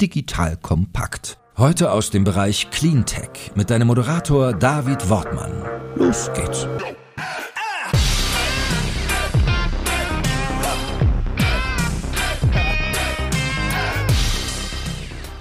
Digital kompakt. Heute aus dem Bereich Cleantech mit deinem Moderator David Wortmann. Los geht's.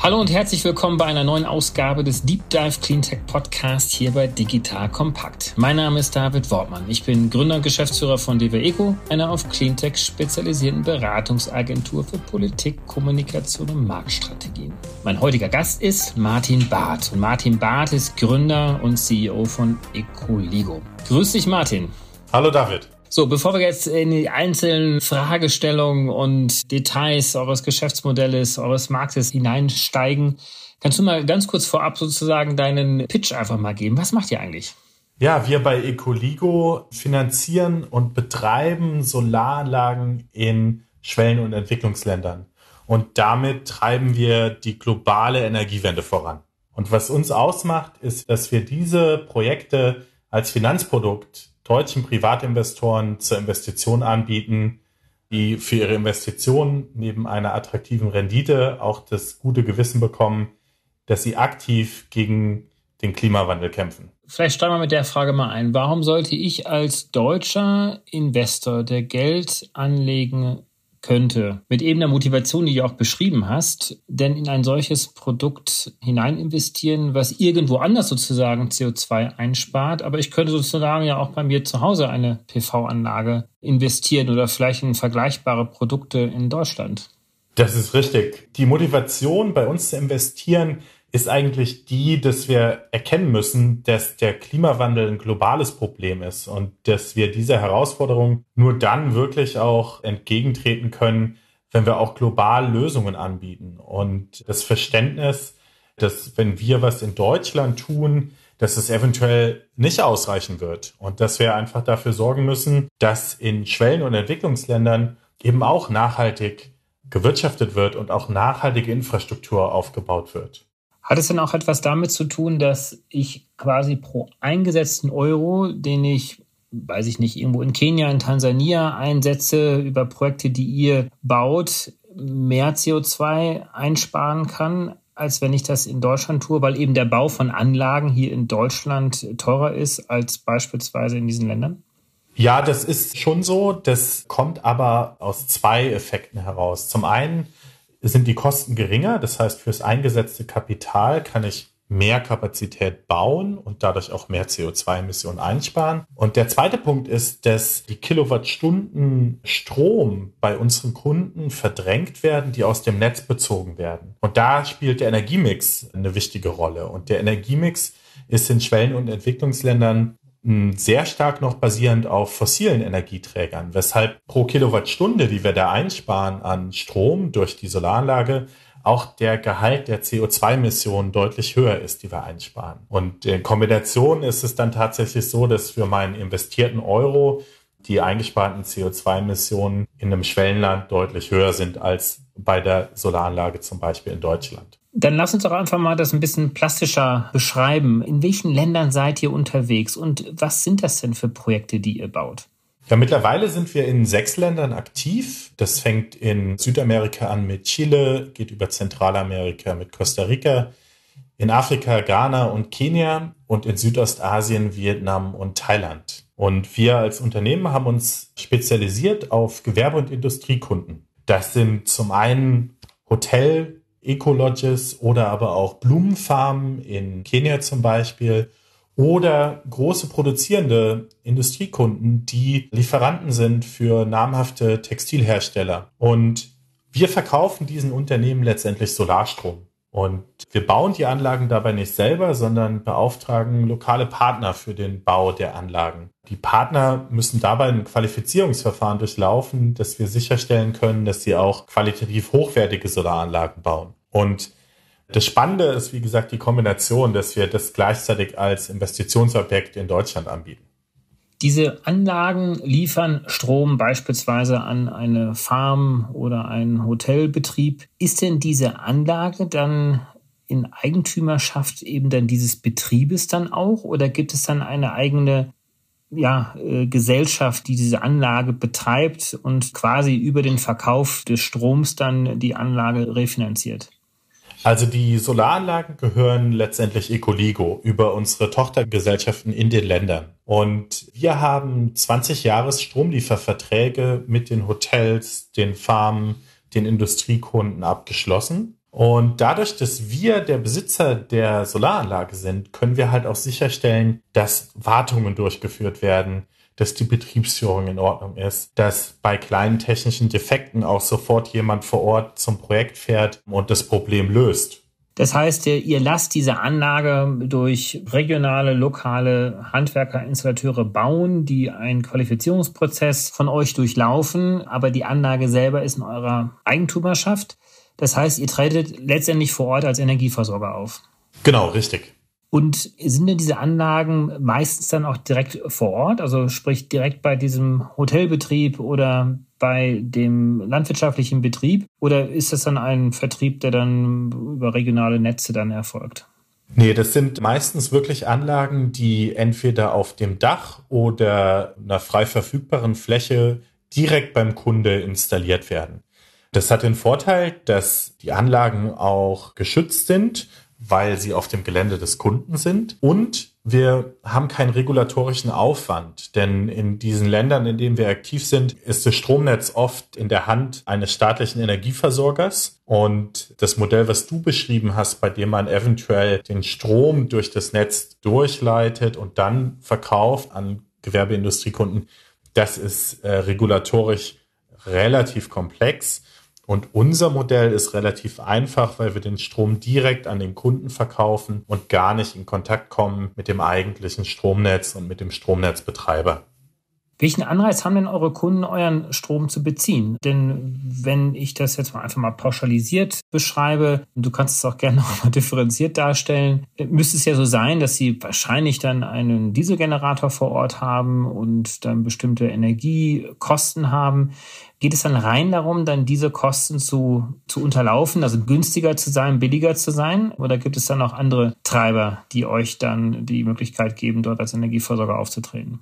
Hallo und herzlich willkommen bei einer neuen Ausgabe des Deep Dive Cleantech Podcast hier bei Digital Kompakt. Mein Name ist David Wortmann. Ich bin Gründer und Geschäftsführer von DW Eco, einer auf Cleantech spezialisierten Beratungsagentur für Politik, Kommunikation und Marktstrategien. Mein heutiger Gast ist Martin Barth. Und Martin Barth ist Gründer und CEO von Ecoligo. Grüß dich, Martin. Hallo, David. So, bevor wir jetzt in die einzelnen Fragestellungen und Details eures Geschäftsmodells, eures Marktes hineinsteigen, kannst du mal ganz kurz vorab sozusagen deinen Pitch einfach mal geben. Was macht ihr eigentlich? Ja, wir bei Ecoligo finanzieren und betreiben Solaranlagen in Schwellen- und Entwicklungsländern. Und damit treiben wir die globale Energiewende voran. Und was uns ausmacht, ist, dass wir diese Projekte als Finanzprodukt deutschen Privatinvestoren zur Investition anbieten, die für ihre Investitionen neben einer attraktiven Rendite auch das gute Gewissen bekommen, dass sie aktiv gegen den Klimawandel kämpfen. Vielleicht steigen wir mit der Frage mal ein. Warum sollte ich als deutscher Investor, der Geld anlegen könnte, mit eben der Motivation, die du auch beschrieben hast, denn in ein solches Produkt hinein investieren, was irgendwo anders sozusagen CO2 einspart. Aber ich könnte sozusagen ja auch bei mir zu Hause eine PV-Anlage investieren oder vielleicht in vergleichbare Produkte in Deutschland. Das ist richtig. Die Motivation bei uns zu investieren ist eigentlich die, dass wir erkennen müssen, dass der Klimawandel ein globales Problem ist und dass wir dieser Herausforderung nur dann wirklich auch entgegentreten können, wenn wir auch global Lösungen anbieten. Und das Verständnis, dass wenn wir was in Deutschland tun, dass es eventuell nicht ausreichen wird und dass wir einfach dafür sorgen müssen, dass in Schwellen- und Entwicklungsländern eben auch nachhaltig gewirtschaftet wird und auch nachhaltige Infrastruktur aufgebaut wird. Hat es denn auch etwas damit zu tun, dass ich quasi pro eingesetzten Euro, den ich, weiß ich nicht, irgendwo in Kenia, in Tansania einsetze, über Projekte, die ihr baut, mehr CO2 einsparen kann, als wenn ich das in Deutschland tue, weil eben der Bau von Anlagen hier in Deutschland teurer ist als beispielsweise in diesen Ländern? Ja, das ist schon so. Das kommt aber aus zwei Effekten heraus. Zum einen sind die Kosten geringer. Das heißt, fürs eingesetzte Kapital kann ich mehr Kapazität bauen und dadurch auch mehr CO2-Emissionen einsparen. Und der zweite Punkt ist, dass die Kilowattstunden Strom bei unseren Kunden verdrängt werden, die aus dem Netz bezogen werden. Und da spielt der Energiemix eine wichtige Rolle. Und der Energiemix ist in Schwellen- und Entwicklungsländern sehr stark noch basierend auf fossilen Energieträgern, weshalb pro Kilowattstunde, die wir da einsparen an Strom durch die Solaranlage, auch der Gehalt der CO2-Emissionen deutlich höher ist, die wir einsparen. Und in Kombination ist es dann tatsächlich so, dass für meinen investierten Euro die eingesparten CO2-Emissionen in einem Schwellenland deutlich höher sind als bei der Solaranlage zum Beispiel in Deutschland. Dann lass uns doch einfach mal das ein bisschen plastischer beschreiben. In welchen Ländern seid ihr unterwegs und was sind das denn für Projekte, die ihr baut? Ja, mittlerweile sind wir in sechs Ländern aktiv. Das fängt in Südamerika an mit Chile, geht über Zentralamerika mit Costa Rica, in Afrika, Ghana und Kenia und in Südostasien, Vietnam und Thailand. Und wir als Unternehmen haben uns spezialisiert auf Gewerbe- und Industriekunden. Das sind zum einen Hotel, Ecolodges oder aber auch Blumenfarmen in Kenia zum Beispiel oder große produzierende Industriekunden, die Lieferanten sind für namhafte Textilhersteller. Und wir verkaufen diesen Unternehmen letztendlich Solarstrom. Und wir bauen die Anlagen dabei nicht selber, sondern beauftragen lokale Partner für den Bau der Anlagen. Die Partner müssen dabei ein Qualifizierungsverfahren durchlaufen, dass wir sicherstellen können, dass sie auch qualitativ hochwertige Solaranlagen bauen. Und das Spannende ist, wie gesagt, die Kombination, dass wir das gleichzeitig als Investitionsobjekt in Deutschland anbieten. Diese Anlagen liefern Strom beispielsweise an eine Farm oder einen Hotelbetrieb. Ist denn diese Anlage dann in Eigentümerschaft eben dann dieses Betriebes dann auch oder gibt es dann eine eigene ja, äh, Gesellschaft, die diese Anlage betreibt und quasi über den Verkauf des Stroms dann die Anlage refinanziert? Also die Solaranlagen gehören letztendlich Ecoligo über unsere Tochtergesellschaften in den Ländern. Und wir haben 20 Jahres Stromlieferverträge mit den Hotels, den Farmen, den Industriekunden abgeschlossen. Und dadurch, dass wir der Besitzer der Solaranlage sind, können wir halt auch sicherstellen, dass Wartungen durchgeführt werden, dass die Betriebsführung in Ordnung ist, dass bei kleinen technischen Defekten auch sofort jemand vor Ort zum Projekt fährt und das Problem löst. Das heißt, ihr lasst diese Anlage durch regionale, lokale Handwerker, Installateure bauen, die einen Qualifizierungsprozess von euch durchlaufen, aber die Anlage selber ist in eurer Eigentumerschaft. Das heißt, ihr tretet letztendlich vor Ort als Energieversorger auf. Genau, richtig. Und sind denn diese Anlagen meistens dann auch direkt vor Ort, also sprich direkt bei diesem Hotelbetrieb oder bei dem landwirtschaftlichen Betrieb? Oder ist das dann ein Vertrieb, der dann über regionale Netze dann erfolgt? Nee, das sind meistens wirklich Anlagen, die entweder auf dem Dach oder einer frei verfügbaren Fläche direkt beim Kunde installiert werden. Das hat den Vorteil, dass die Anlagen auch geschützt sind weil sie auf dem Gelände des Kunden sind. Und wir haben keinen regulatorischen Aufwand, denn in diesen Ländern, in denen wir aktiv sind, ist das Stromnetz oft in der Hand eines staatlichen Energieversorgers. Und das Modell, was du beschrieben hast, bei dem man eventuell den Strom durch das Netz durchleitet und dann verkauft an Gewerbeindustriekunden, das ist äh, regulatorisch relativ komplex. Und unser Modell ist relativ einfach, weil wir den Strom direkt an den Kunden verkaufen und gar nicht in Kontakt kommen mit dem eigentlichen Stromnetz und mit dem Stromnetzbetreiber. Welchen Anreiz haben denn eure Kunden, euren Strom zu beziehen? Denn wenn ich das jetzt mal einfach mal pauschalisiert beschreibe, du kannst es auch gerne noch mal differenziert darstellen, müsste es ja so sein, dass sie wahrscheinlich dann einen Dieselgenerator vor Ort haben und dann bestimmte Energiekosten haben. Geht es dann rein darum, dann diese Kosten zu, zu unterlaufen, also günstiger zu sein, billiger zu sein? Oder gibt es dann auch andere Treiber, die euch dann die Möglichkeit geben, dort als Energieversorger aufzutreten?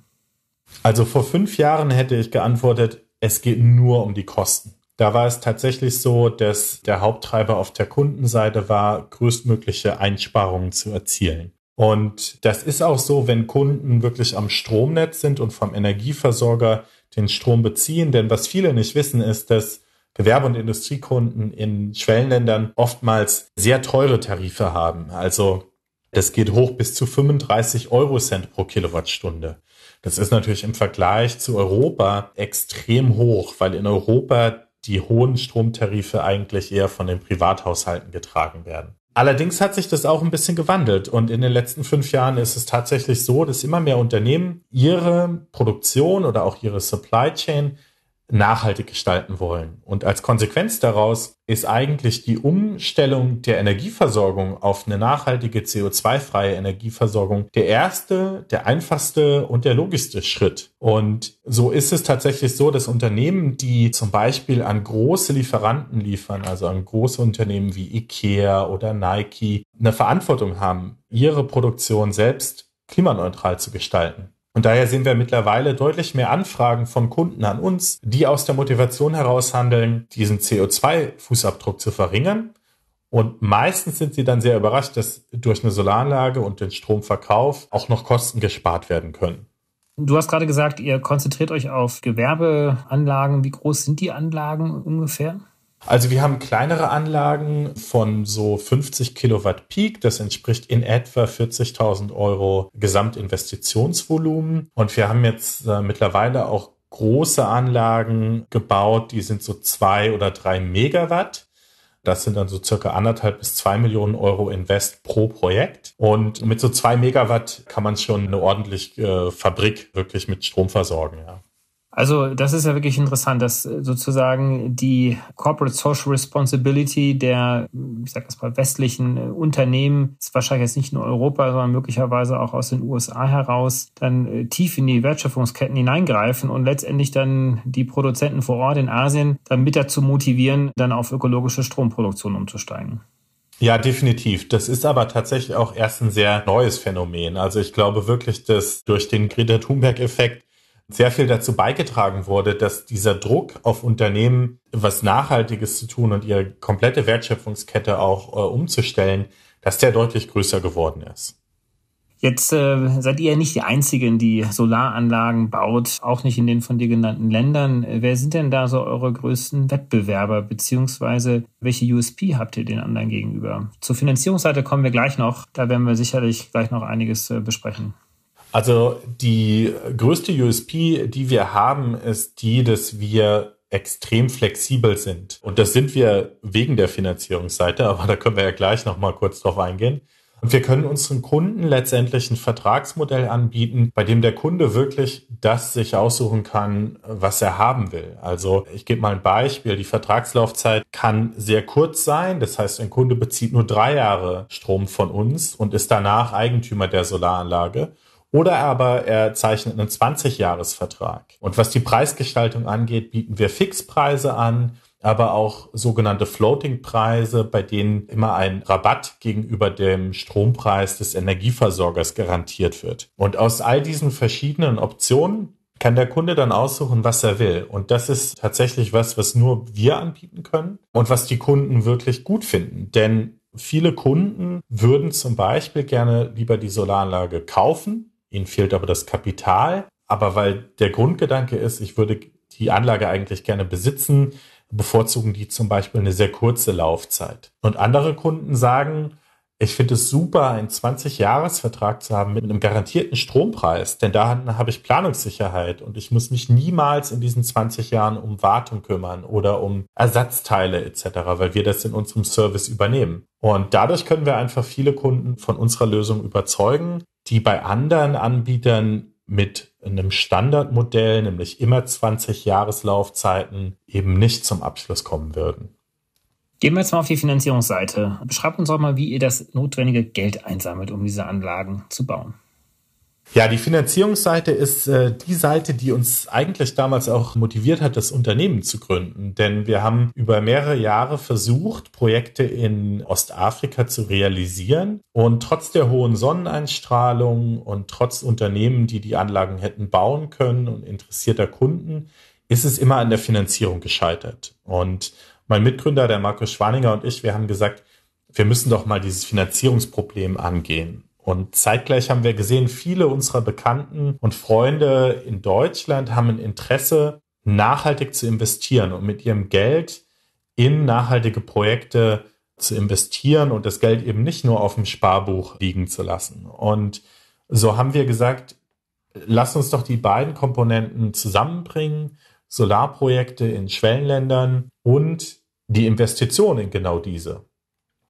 Also vor fünf Jahren hätte ich geantwortet, es geht nur um die Kosten. Da war es tatsächlich so, dass der Haupttreiber auf der Kundenseite war, größtmögliche Einsparungen zu erzielen. Und das ist auch so, wenn Kunden wirklich am Stromnetz sind und vom Energieversorger den Strom beziehen. Denn was viele nicht wissen, ist, dass Gewerbe- und Industriekunden in Schwellenländern oftmals sehr teure Tarife haben. Also das geht hoch bis zu 35 Euro Cent pro Kilowattstunde. Das ist natürlich im Vergleich zu Europa extrem hoch, weil in Europa die hohen Stromtarife eigentlich eher von den Privathaushalten getragen werden. Allerdings hat sich das auch ein bisschen gewandelt und in den letzten fünf Jahren ist es tatsächlich so, dass immer mehr Unternehmen ihre Produktion oder auch ihre Supply Chain nachhaltig gestalten wollen. Und als Konsequenz daraus ist eigentlich die Umstellung der Energieversorgung auf eine nachhaltige CO2-freie Energieversorgung der erste, der einfachste und der logischste Schritt. Und so ist es tatsächlich so, dass Unternehmen, die zum Beispiel an große Lieferanten liefern, also an große Unternehmen wie IKEA oder Nike, eine Verantwortung haben, ihre Produktion selbst klimaneutral zu gestalten. Und daher sehen wir mittlerweile deutlich mehr Anfragen von Kunden an uns, die aus der Motivation heraus handeln, diesen CO2-Fußabdruck zu verringern. Und meistens sind sie dann sehr überrascht, dass durch eine Solaranlage und den Stromverkauf auch noch Kosten gespart werden können. Du hast gerade gesagt, ihr konzentriert euch auf Gewerbeanlagen. Wie groß sind die Anlagen ungefähr? Also wir haben kleinere Anlagen von so 50 Kilowatt Peak. Das entspricht in etwa 40.000 Euro Gesamtinvestitionsvolumen. Und wir haben jetzt äh, mittlerweile auch große Anlagen gebaut, die sind so zwei oder drei Megawatt. Das sind dann so circa anderthalb bis zwei Millionen Euro Invest pro Projekt. Und mit so zwei Megawatt kann man schon eine ordentliche äh, Fabrik wirklich mit Strom versorgen, ja. Also das ist ja wirklich interessant, dass sozusagen die Corporate Social Responsibility der, ich sag das mal, westlichen Unternehmen, ist wahrscheinlich jetzt nicht nur Europa, sondern möglicherweise auch aus den USA heraus, dann äh, tief in die Wertschöpfungsketten hineingreifen und letztendlich dann die Produzenten vor Ort in Asien dann mit dazu motivieren, dann auf ökologische Stromproduktion umzusteigen. Ja, definitiv. Das ist aber tatsächlich auch erst ein sehr neues Phänomen. Also ich glaube wirklich, dass durch den Greta Thunberg-Effekt sehr viel dazu beigetragen wurde, dass dieser Druck auf Unternehmen, was Nachhaltiges zu tun und ihre komplette Wertschöpfungskette auch äh, umzustellen, dass der deutlich größer geworden ist. Jetzt äh, seid ihr nicht die Einzigen, die Solaranlagen baut, auch nicht in den von dir genannten Ländern. Wer sind denn da so eure größten Wettbewerber, beziehungsweise welche USP habt ihr den anderen gegenüber? Zur Finanzierungsseite kommen wir gleich noch. Da werden wir sicherlich gleich noch einiges äh, besprechen. Also die größte USP, die wir haben, ist die, dass wir extrem flexibel sind. Und das sind wir wegen der Finanzierungsseite, aber da können wir ja gleich noch mal kurz drauf eingehen. Und wir können unseren Kunden letztendlich ein Vertragsmodell anbieten, bei dem der Kunde wirklich das sich aussuchen kann, was er haben will. Also ich gebe mal ein Beispiel. Die Vertragslaufzeit kann sehr kurz sein. Das heißt, ein Kunde bezieht nur drei Jahre Strom von uns und ist danach Eigentümer der Solaranlage. Oder aber er zeichnet einen 20-Jahres-Vertrag. Und was die Preisgestaltung angeht, bieten wir Fixpreise an aber auch sogenannte Floating-Preise, bei denen immer ein Rabatt gegenüber dem Strompreis des Energieversorgers garantiert wird. Und aus all diesen verschiedenen Optionen kann der Kunde dann aussuchen, was er will. Und das ist tatsächlich was, was nur wir anbieten können und was die Kunden wirklich gut finden. Denn viele Kunden würden zum Beispiel gerne lieber die Solaranlage kaufen. Ihnen fehlt aber das Kapital. Aber weil der Grundgedanke ist, ich würde die Anlage eigentlich gerne besitzen, bevorzugen die zum Beispiel eine sehr kurze Laufzeit. Und andere Kunden sagen, ich finde es super, einen 20-Jahres-Vertrag zu haben mit einem garantierten Strompreis, denn da habe ich Planungssicherheit und ich muss mich niemals in diesen 20 Jahren um Wartung kümmern oder um Ersatzteile etc., weil wir das in unserem Service übernehmen. Und dadurch können wir einfach viele Kunden von unserer Lösung überzeugen, die bei anderen Anbietern mit einem Standardmodell, nämlich immer 20 Jahreslaufzeiten, eben nicht zum Abschluss kommen würden. Gehen wir jetzt mal auf die Finanzierungsseite. Beschreibt uns doch mal, wie ihr das notwendige Geld einsammelt, um diese Anlagen zu bauen. Ja, die Finanzierungsseite ist äh, die Seite, die uns eigentlich damals auch motiviert hat, das Unternehmen zu gründen. Denn wir haben über mehrere Jahre versucht, Projekte in Ostafrika zu realisieren. Und trotz der hohen Sonneneinstrahlung und trotz Unternehmen, die die Anlagen hätten bauen können und interessierter Kunden, ist es immer an der Finanzierung gescheitert. Und mein Mitgründer, der Markus Schwaninger und ich, wir haben gesagt, wir müssen doch mal dieses Finanzierungsproblem angehen. Und zeitgleich haben wir gesehen, viele unserer Bekannten und Freunde in Deutschland haben ein Interesse, nachhaltig zu investieren und mit ihrem Geld in nachhaltige Projekte zu investieren und das Geld eben nicht nur auf dem Sparbuch liegen zu lassen. Und so haben wir gesagt, lass uns doch die beiden Komponenten zusammenbringen, Solarprojekte in Schwellenländern und die Investition in genau diese.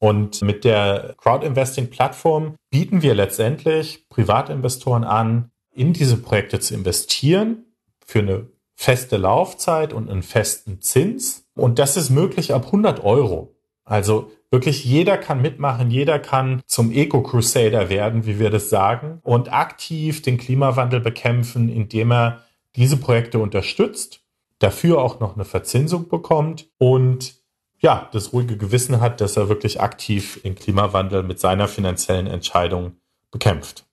Und mit der Crowd-Investing-Plattform bieten wir letztendlich Privatinvestoren an, in diese Projekte zu investieren für eine feste Laufzeit und einen festen Zins. Und das ist möglich ab 100 Euro. Also wirklich jeder kann mitmachen, jeder kann zum Eco-Crusader werden, wie wir das sagen, und aktiv den Klimawandel bekämpfen, indem er diese Projekte unterstützt, dafür auch noch eine Verzinsung bekommt und ja, das ruhige Gewissen hat, dass er wirklich aktiv den Klimawandel mit seiner finanziellen Entscheidung bekämpft.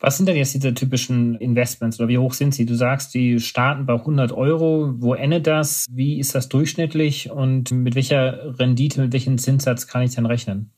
Was sind denn jetzt diese typischen Investments oder wie hoch sind sie? Du sagst, die starten bei 100 Euro. Wo endet das? Wie ist das durchschnittlich und mit welcher Rendite, mit welchem Zinssatz kann ich dann rechnen?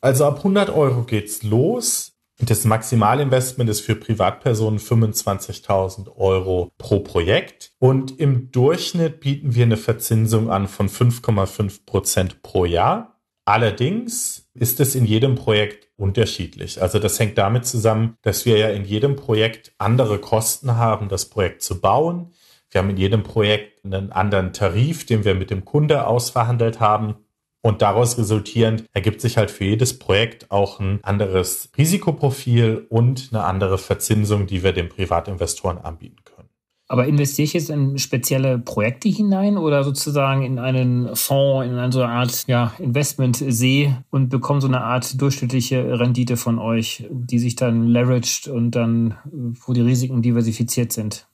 Also ab 100 Euro geht's los. Das Maximalinvestment ist für Privatpersonen 25.000 Euro pro Projekt. Und im Durchschnitt bieten wir eine Verzinsung an von 5,5 Prozent pro Jahr. Allerdings ist es in jedem Projekt unterschiedlich. Also das hängt damit zusammen, dass wir ja in jedem Projekt andere Kosten haben, das Projekt zu bauen. Wir haben in jedem Projekt einen anderen Tarif, den wir mit dem Kunde ausverhandelt haben. Und daraus resultierend ergibt sich halt für jedes Projekt auch ein anderes Risikoprofil und eine andere Verzinsung, die wir den Privatinvestoren anbieten können. Aber investiere ich jetzt in spezielle Projekte hinein oder sozusagen in einen Fonds, in eine so eine Art ja, Investmentsee und bekomme so eine Art durchschnittliche Rendite von euch, die sich dann leveraged und dann, wo die Risiken diversifiziert sind?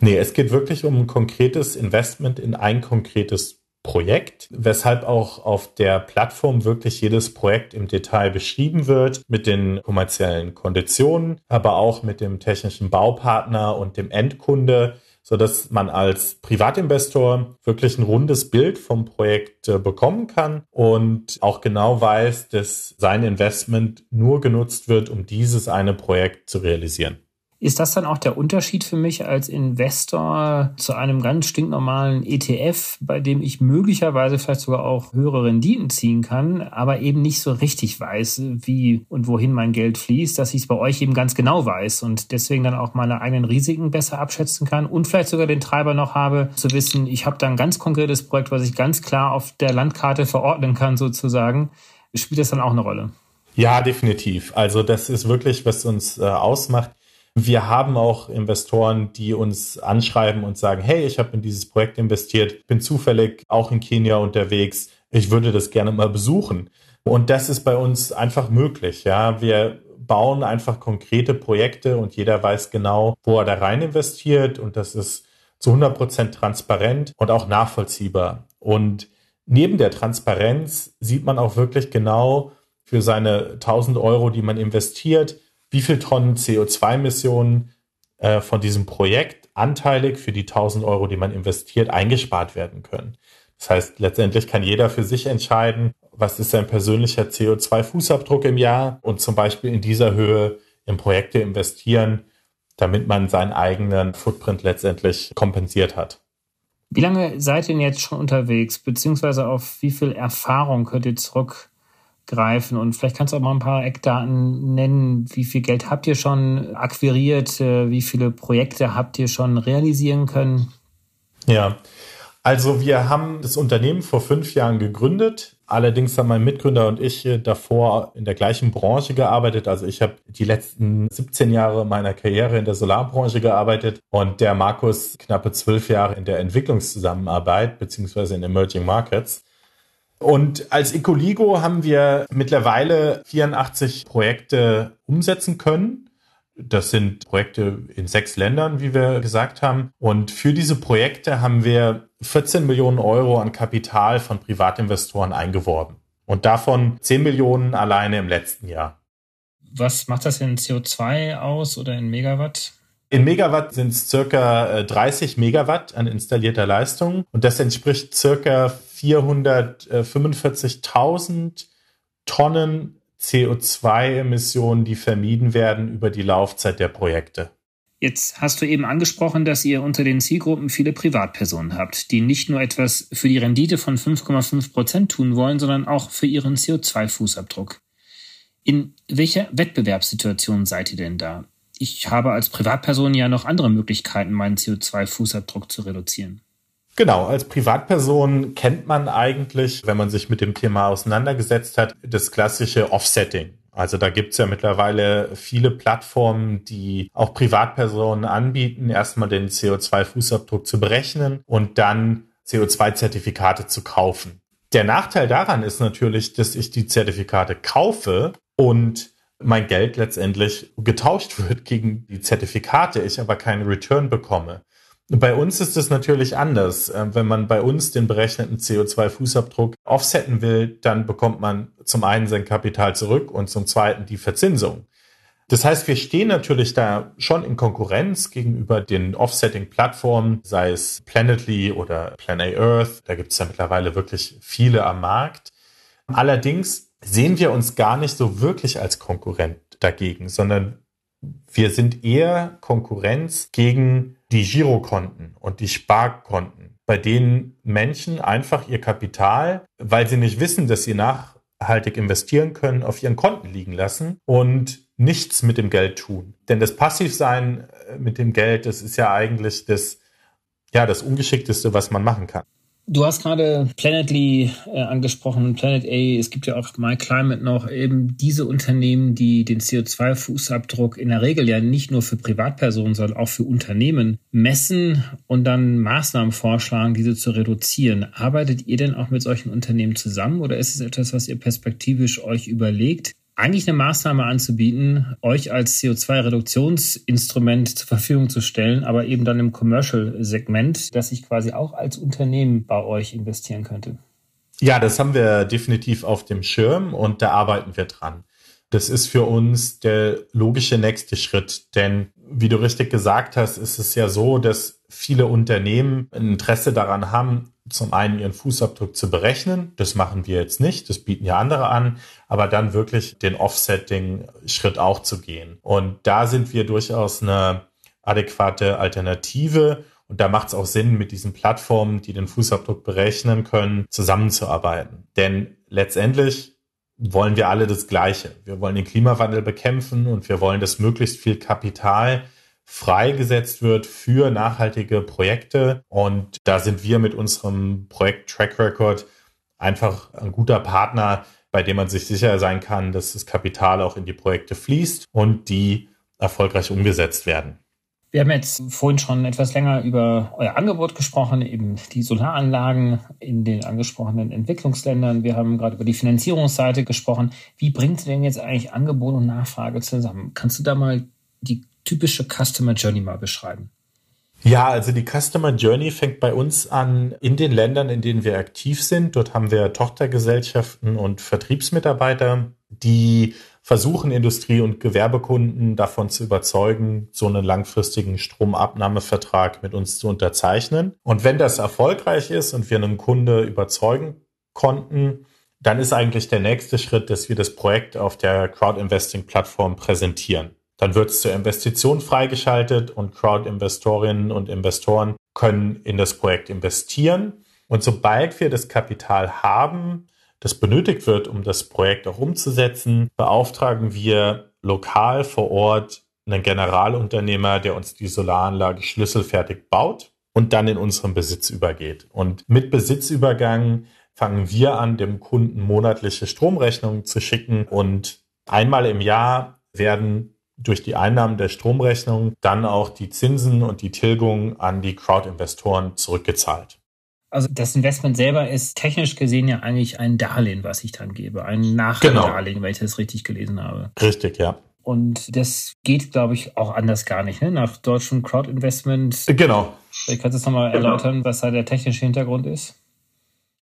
Nee, es geht wirklich um ein konkretes Investment in ein konkretes Projekt, weshalb auch auf der Plattform wirklich jedes Projekt im Detail beschrieben wird mit den kommerziellen Konditionen, aber auch mit dem technischen Baupartner und dem Endkunde, so dass man als Privatinvestor wirklich ein rundes Bild vom Projekt äh, bekommen kann und auch genau weiß, dass sein Investment nur genutzt wird, um dieses eine Projekt zu realisieren. Ist das dann auch der Unterschied für mich als Investor zu einem ganz stinknormalen ETF, bei dem ich möglicherweise vielleicht sogar auch höhere Renditen ziehen kann, aber eben nicht so richtig weiß, wie und wohin mein Geld fließt, dass ich es bei euch eben ganz genau weiß und deswegen dann auch meine eigenen Risiken besser abschätzen kann und vielleicht sogar den Treiber noch habe, zu wissen, ich habe da ein ganz konkretes Projekt, was ich ganz klar auf der Landkarte verordnen kann sozusagen. Spielt das dann auch eine Rolle? Ja, definitiv. Also das ist wirklich, was uns äh, ausmacht. Wir haben auch Investoren, die uns anschreiben und sagen, hey, ich habe in dieses Projekt investiert, bin zufällig auch in Kenia unterwegs, ich würde das gerne mal besuchen. Und das ist bei uns einfach möglich. Ja, wir bauen einfach konkrete Projekte und jeder weiß genau, wo er da rein investiert und das ist zu 100 Prozent transparent und auch nachvollziehbar. Und neben der Transparenz sieht man auch wirklich genau für seine 1000 Euro, die man investiert, wie viel Tonnen CO2-Emissionen äh, von diesem Projekt anteilig für die 1000 Euro, die man investiert, eingespart werden können. Das heißt, letztendlich kann jeder für sich entscheiden, was ist sein persönlicher CO2-Fußabdruck im Jahr und zum Beispiel in dieser Höhe in Projekte investieren, damit man seinen eigenen Footprint letztendlich kompensiert hat. Wie lange seid ihr denn jetzt schon unterwegs, beziehungsweise auf wie viel Erfahrung könnt ihr zurück greifen. Und vielleicht kannst du auch mal ein paar Eckdaten nennen. Wie viel Geld habt ihr schon akquiriert? Äh, wie viele Projekte habt ihr schon realisieren können? Ja, also wir haben das Unternehmen vor fünf Jahren gegründet. Allerdings haben mein Mitgründer und ich äh, davor in der gleichen Branche gearbeitet. Also ich habe die letzten 17 Jahre meiner Karriere in der Solarbranche gearbeitet und der Markus knappe zwölf Jahre in der Entwicklungszusammenarbeit beziehungsweise in Emerging Markets. Und als Ecoligo haben wir mittlerweile 84 Projekte umsetzen können. Das sind Projekte in sechs Ländern, wie wir gesagt haben. Und für diese Projekte haben wir 14 Millionen Euro an Kapital von Privatinvestoren eingeworben. Und davon 10 Millionen alleine im letzten Jahr. Was macht das in CO2 aus oder in Megawatt? In Megawatt sind es circa 30 äh, Megawatt an installierter Leistung und das entspricht circa 445.000 Tonnen CO2-Emissionen, die vermieden werden über die Laufzeit der Projekte. Jetzt hast du eben angesprochen, dass ihr unter den Zielgruppen viele Privatpersonen habt, die nicht nur etwas für die Rendite von 5,5 Prozent tun wollen, sondern auch für ihren CO2-Fußabdruck. In welcher Wettbewerbssituation seid ihr denn da? ich habe als Privatperson ja noch andere Möglichkeiten, meinen CO2-Fußabdruck zu reduzieren. Genau, als Privatperson kennt man eigentlich, wenn man sich mit dem Thema auseinandergesetzt hat, das klassische Offsetting. Also da gibt's ja mittlerweile viele Plattformen, die auch Privatpersonen anbieten, erstmal den CO2-Fußabdruck zu berechnen und dann CO2-Zertifikate zu kaufen. Der Nachteil daran ist natürlich, dass ich die Zertifikate kaufe und mein Geld letztendlich getauscht wird gegen die Zertifikate, ich aber keinen Return bekomme. Bei uns ist es natürlich anders. Ähm, wenn man bei uns den berechneten CO2-Fußabdruck offsetten will, dann bekommt man zum einen sein Kapital zurück und zum zweiten die Verzinsung. Das heißt, wir stehen natürlich da schon in Konkurrenz gegenüber den Offsetting-Plattformen, sei es Planetly oder Planet Earth. Da gibt es ja mittlerweile wirklich viele am Markt. Allerdings sehen wir uns gar nicht so wirklich als Konkurrent dagegen, sondern wir sind eher Konkurrenz gegen die Girokonten und die Sparkonten, bei denen Menschen einfach ihr Kapital, weil sie nicht wissen, dass sie nachhaltig investieren können, auf ihren Konten liegen lassen und nichts mit dem Geld tun. Denn das Passivsein äh, mit dem Geld, das ist ja eigentlich das, ja, das Ungeschickteste, was man machen kann. Du hast gerade Planetly äh, angesprochen, Planet A, es gibt ja auch MyClimate noch, eben diese Unternehmen, die den CO2-Fußabdruck in der Regel ja nicht nur für Privatpersonen, sondern auch für Unternehmen messen und dann Maßnahmen vorschlagen, diese zu reduzieren. Arbeitet ihr denn auch mit solchen Unternehmen zusammen oder ist es etwas, was ihr perspektivisch euch überlegt? Eigentlich eine Maßnahme anzubieten, euch als CO2-Reduktionsinstrument zur Verfügung zu stellen, aber eben dann im Commercial-Segment, dass ich quasi auch als Unternehmen bei euch investieren könnte. Ja, das haben wir definitiv auf dem Schirm und da arbeiten wir dran. Das ist für uns der logische nächste Schritt, denn wie du richtig gesagt hast, ist es ja so, dass viele Unternehmen ein Interesse daran haben, zum einen ihren Fußabdruck zu berechnen. Das machen wir jetzt nicht, das bieten ja andere an, aber dann wirklich den Offsetting-Schritt auch zu gehen. Und da sind wir durchaus eine adäquate Alternative. Und da macht es auch Sinn, mit diesen Plattformen, die den Fußabdruck berechnen können, zusammenzuarbeiten. Denn letztendlich wollen wir alle das Gleiche. Wir wollen den Klimawandel bekämpfen und wir wollen, dass möglichst viel Kapital freigesetzt wird für nachhaltige Projekte. Und da sind wir mit unserem Projekt Track Record einfach ein guter Partner, bei dem man sich sicher sein kann, dass das Kapital auch in die Projekte fließt und die erfolgreich umgesetzt werden. Wir haben jetzt vorhin schon etwas länger über euer Angebot gesprochen, eben die Solaranlagen in den angesprochenen Entwicklungsländern. Wir haben gerade über die Finanzierungsseite gesprochen. Wie bringt denn jetzt eigentlich Angebot und Nachfrage zusammen? Kannst du da mal die typische Customer Journey mal beschreiben? Ja, also die Customer Journey fängt bei uns an in den Ländern, in denen wir aktiv sind. Dort haben wir Tochtergesellschaften und Vertriebsmitarbeiter, die versuchen, Industrie- und Gewerbekunden davon zu überzeugen, so einen langfristigen Stromabnahmevertrag mit uns zu unterzeichnen. Und wenn das erfolgreich ist und wir einen Kunde überzeugen konnten, dann ist eigentlich der nächste Schritt, dass wir das Projekt auf der Crowd-Investing-Plattform präsentieren. Dann wird es zur Investition freigeschaltet und Crowd-Investorinnen und Investoren können in das Projekt investieren. Und sobald wir das Kapital haben, das benötigt wird, um das Projekt auch umzusetzen, beauftragen wir lokal vor Ort einen Generalunternehmer, der uns die Solaranlage schlüsselfertig baut und dann in unseren Besitz übergeht. Und mit Besitzübergang fangen wir an, dem Kunden monatliche Stromrechnungen zu schicken und einmal im Jahr werden durch die Einnahmen der Stromrechnung dann auch die Zinsen und die Tilgung an die Crowd-Investoren zurückgezahlt. Also das Investment selber ist technisch gesehen ja eigentlich ein Darlehen, was ich dann gebe. Ein Nachdarlehen, genau. wenn ich das richtig gelesen habe. Richtig, ja. Und das geht, glaube ich, auch anders gar nicht, ne? Nach deutschem Crowd-Investment. Genau. Vielleicht kannst du es nochmal genau. erläutern, was da der technische Hintergrund ist?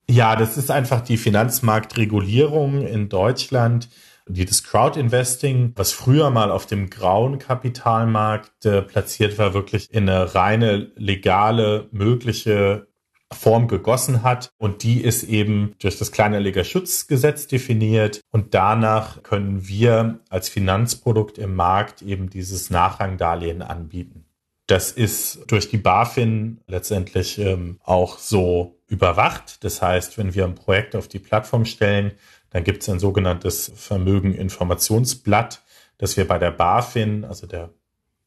Ja, das ist einfach die Finanzmarktregulierung in Deutschland die das Crowd-Investing, was früher mal auf dem grauen Kapitalmarkt äh, platziert war, wirklich in eine reine legale, mögliche Form gegossen hat. Und die ist eben durch das Kleinanlegerschutzgesetz definiert. Und danach können wir als Finanzprodukt im Markt eben dieses Nachrangdarlehen anbieten. Das ist durch die BaFin letztendlich ähm, auch so überwacht. Das heißt, wenn wir ein Projekt auf die Plattform stellen, dann gibt es ein sogenanntes Vermögeninformationsblatt, das wir bei der BaFin, also der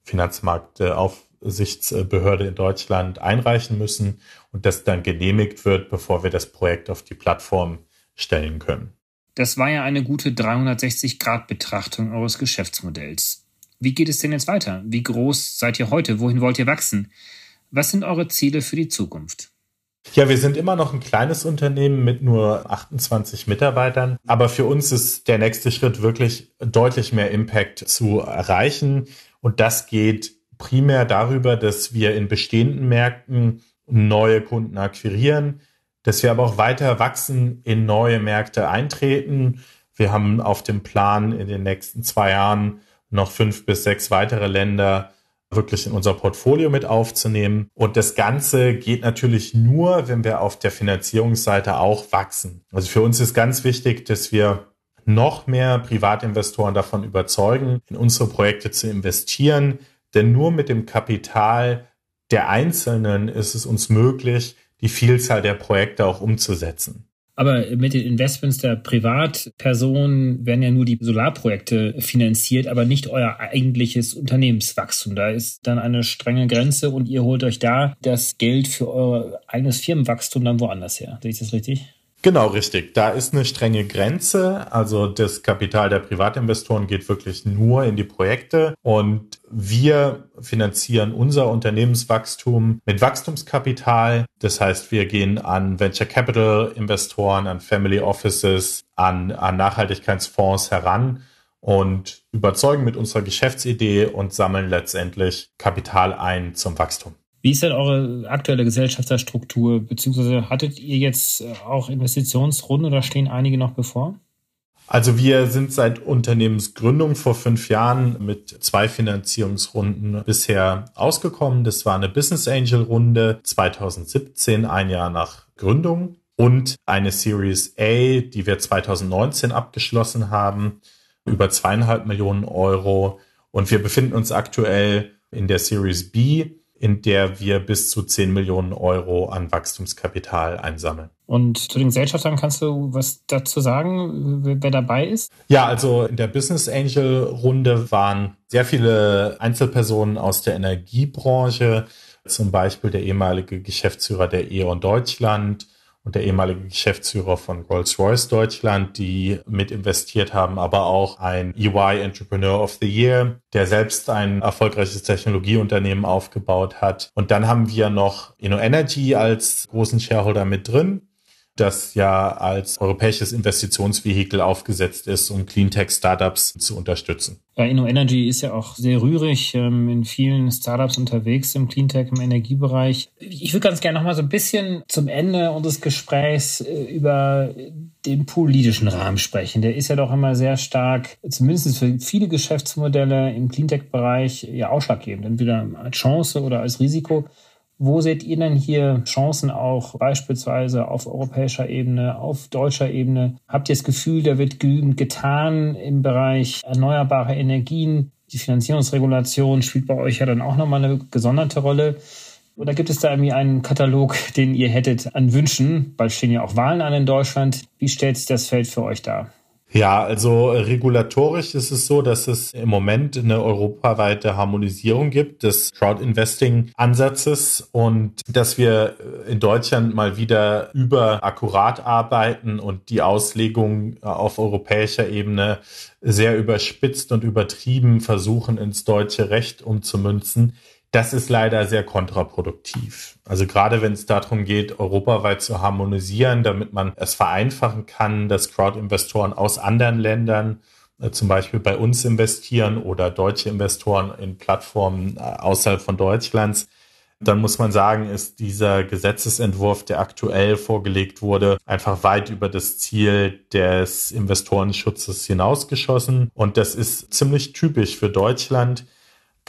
Finanzmarktaufsichtsbehörde in Deutschland, einreichen müssen und das dann genehmigt wird, bevor wir das Projekt auf die Plattform stellen können. Das war ja eine gute 360-Grad-Betrachtung eures Geschäftsmodells. Wie geht es denn jetzt weiter? Wie groß seid ihr heute? Wohin wollt ihr wachsen? Was sind eure Ziele für die Zukunft? Ja, wir sind immer noch ein kleines Unternehmen mit nur 28 Mitarbeitern. Aber für uns ist der nächste Schritt wirklich deutlich mehr Impact zu erreichen. Und das geht primär darüber, dass wir in bestehenden Märkten neue Kunden akquirieren, dass wir aber auch weiter wachsen, in neue Märkte eintreten. Wir haben auf dem Plan in den nächsten zwei Jahren noch fünf bis sechs weitere Länder wirklich in unser Portfolio mit aufzunehmen. Und das Ganze geht natürlich nur, wenn wir auf der Finanzierungsseite auch wachsen. Also für uns ist ganz wichtig, dass wir noch mehr Privatinvestoren davon überzeugen, in unsere Projekte zu investieren. Denn nur mit dem Kapital der Einzelnen ist es uns möglich, die Vielzahl der Projekte auch umzusetzen. Aber mit den Investments der Privatpersonen werden ja nur die Solarprojekte finanziert, aber nicht euer eigentliches Unternehmenswachstum. Da ist dann eine strenge Grenze und ihr holt euch da das Geld für euer eigenes Firmenwachstum dann woanders her. Sehe ich das richtig? Genau, richtig. Da ist eine strenge Grenze. Also das Kapital der Privatinvestoren geht wirklich nur in die Projekte und wir finanzieren unser Unternehmenswachstum mit Wachstumskapital. Das heißt, wir gehen an Venture Capital Investoren, an Family Offices, an, an Nachhaltigkeitsfonds heran und überzeugen mit unserer Geschäftsidee und sammeln letztendlich Kapital ein zum Wachstum. Wie ist denn eure aktuelle Gesellschafterstruktur? Beziehungsweise hattet ihr jetzt auch Investitionsrunden oder stehen einige noch bevor? Also wir sind seit Unternehmensgründung vor fünf Jahren mit zwei Finanzierungsrunden bisher ausgekommen. Das war eine Business Angel Runde 2017, ein Jahr nach Gründung und eine Series A, die wir 2019 abgeschlossen haben, über zweieinhalb Millionen Euro. Und wir befinden uns aktuell in der Series B, in der wir bis zu 10 Millionen Euro an Wachstumskapital einsammeln. Und zu den Gesellschaftern kannst du was dazu sagen, wer dabei ist? Ja, also in der Business Angel Runde waren sehr viele Einzelpersonen aus der Energiebranche, zum Beispiel der ehemalige Geschäftsführer der E.ON Deutschland, und der ehemalige Geschäftsführer von Rolls-Royce Deutschland, die mit investiert haben, aber auch ein EY Entrepreneur of the Year, der selbst ein erfolgreiches Technologieunternehmen aufgebaut hat. Und dann haben wir noch InnoEnergy als großen Shareholder mit drin das ja als europäisches Investitionsvehikel aufgesetzt ist, um Cleantech-Startups zu unterstützen. Ja, InnoEnergy ist ja auch sehr rührig ähm, in vielen Startups unterwegs im Cleantech, im Energiebereich. Ich würde ganz gerne noch mal so ein bisschen zum Ende unseres Gesprächs äh, über den politischen Rahmen sprechen. Der ist ja doch immer sehr stark, zumindest für viele Geschäftsmodelle im Cleantech-Bereich, ja ausschlaggebend, entweder als Chance oder als Risiko. Wo seht ihr denn hier Chancen auch beispielsweise auf europäischer Ebene, auf deutscher Ebene? Habt ihr das Gefühl, da wird genügend getan im Bereich erneuerbare Energien? Die Finanzierungsregulation spielt bei euch ja dann auch nochmal eine gesonderte Rolle. Oder gibt es da irgendwie einen Katalog, den ihr hättet an Wünschen? Bald stehen ja auch Wahlen an in Deutschland. Wie stellt sich das Feld für euch dar? Ja, also regulatorisch ist es so, dass es im Moment eine europaweite Harmonisierung gibt des Crowd-Investing-Ansatzes und dass wir in Deutschland mal wieder über akkurat arbeiten und die Auslegung auf europäischer Ebene sehr überspitzt und übertrieben versuchen, ins deutsche Recht umzumünzen. Das ist leider sehr kontraproduktiv. Also gerade wenn es darum geht, europaweit zu harmonisieren, damit man es vereinfachen kann, dass Crowd-Investoren aus anderen Ländern äh, zum Beispiel bei uns investieren oder deutsche Investoren in Plattformen äh, außerhalb von Deutschlands, dann muss man sagen, ist dieser Gesetzesentwurf, der aktuell vorgelegt wurde, einfach weit über das Ziel des Investorenschutzes hinausgeschossen. Und das ist ziemlich typisch für Deutschland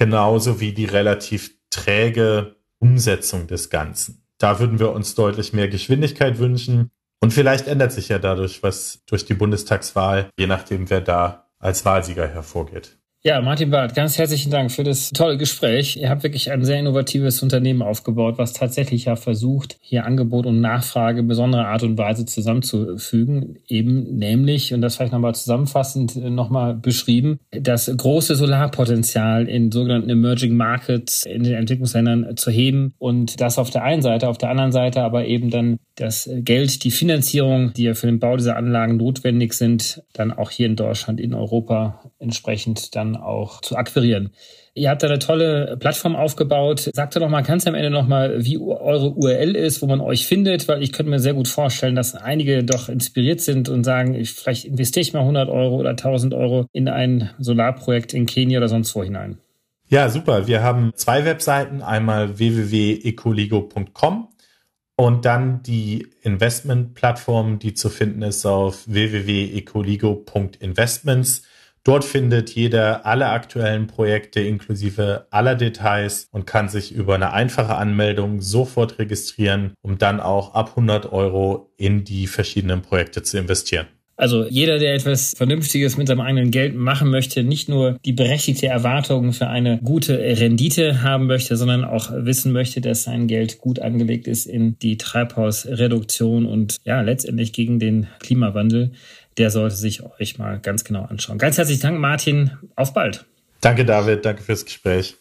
genauso wie die relativ träge Umsetzung des Ganzen. Da würden wir uns deutlich mehr Geschwindigkeit wünschen. Und vielleicht ändert sich ja dadurch was durch die Bundestagswahl, je nachdem, wer da als Wahlsieger hervorgeht. Ja, Martin Barth, ganz herzlichen Dank für das tolle Gespräch. Ihr habt wirklich ein sehr innovatives Unternehmen aufgebaut, was tatsächlich ja versucht, hier Angebot und Nachfrage besonderer Art und Weise zusammenzufügen. Eben nämlich, und das vielleicht nochmal zusammenfassend äh, nochmal beschrieben, das große Solarpotenzial in sogenannten Emerging Markets in den Entwicklungsländern zu heben und das auf der einen Seite, auf der anderen Seite aber eben dann das Geld, die Finanzierung, die ja für den Bau dieser Anlagen notwendig sind, dann auch hier in Deutschland, in Europa entsprechend dann auch zu akquirieren. Ihr habt da eine tolle Plattform aufgebaut. Sagt doch mal ganz am Ende noch mal, wie eure URL ist, wo man euch findet, weil ich könnte mir sehr gut vorstellen, dass einige doch inspiriert sind und sagen, ich, vielleicht investiere ich mal 100 Euro oder 1000 Euro in ein Solarprojekt in Kenia oder sonst wo hinein. Ja, super. Wir haben zwei Webseiten. Einmal www.ecoligo.com und dann die Investmentplattform, die zu finden ist auf www.ecoligo.investments. Dort findet jeder alle aktuellen Projekte inklusive aller Details und kann sich über eine einfache Anmeldung sofort registrieren, um dann auch ab 100 Euro in die verschiedenen Projekte zu investieren. Also jeder, der etwas Vernünftiges mit seinem eigenen Geld machen möchte, nicht nur die berechtigte Erwartung für eine gute Rendite haben möchte, sondern auch wissen möchte, dass sein Geld gut angelegt ist in die Treibhausreduktion und ja, letztendlich gegen den Klimawandel, der sollte sich euch mal ganz genau anschauen. Ganz herzlichen Dank, Martin. Auf bald. Danke, David. Danke fürs Gespräch.